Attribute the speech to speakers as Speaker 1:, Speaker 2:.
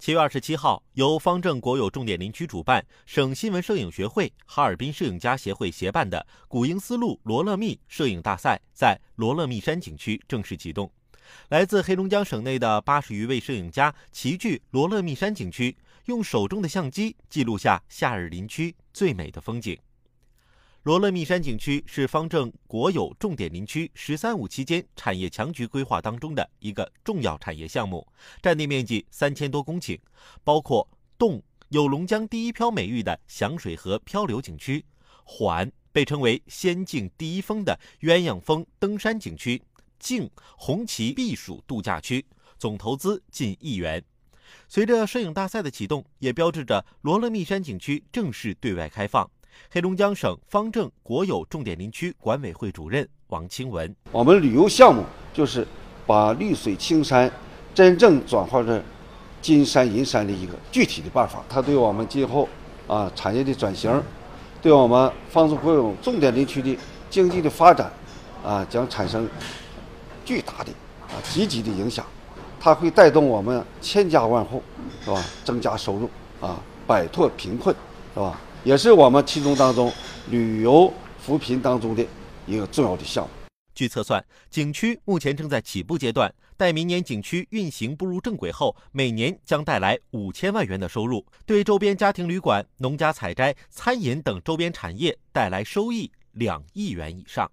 Speaker 1: 七月二十七号，由方正国有重点林区主办、省新闻摄影学会、哈尔滨摄影家协会协办的古英丝路罗勒密摄影大赛在罗勒密山景区正式启动。来自黑龙江省内的八十余位摄影家齐聚罗勒密山景区，用手中的相机记录下夏日林区最美的风景。罗勒密山景区是方正国有重点林区“十三五”期间产业强局规划当中的一个重要产业项目，占地面积三千多公顷，包括洞有龙江第一漂美誉的响水河漂流景区，缓被称为仙境第一峰的鸳鸯峰登山景区，静红旗避暑度假区，总投资近亿元。随着摄影大赛的启动，也标志着罗勒密山景区正式对外开放。黑龙江省方正国有重点林区管委会主任王清文：
Speaker 2: 我们旅游项目就是把绿水青山真正转化成金山银山的一个具体的办法。它对我们今后啊产业的转型，对我们方正国有重点林区的经济的发展啊，将产生巨大的啊积极的影响。它会带动我们千家万户，是吧？增加收入啊，摆脱贫困，是吧？也是我们其中当中旅游扶贫当中的一个重要的项目。
Speaker 1: 据测算，景区目前正在起步阶段，待明年景区运行步入正轨后，每年将带来五千万元的收入，对周边家庭旅馆、农家采摘、餐饮等周边产业带来收益两亿元以上。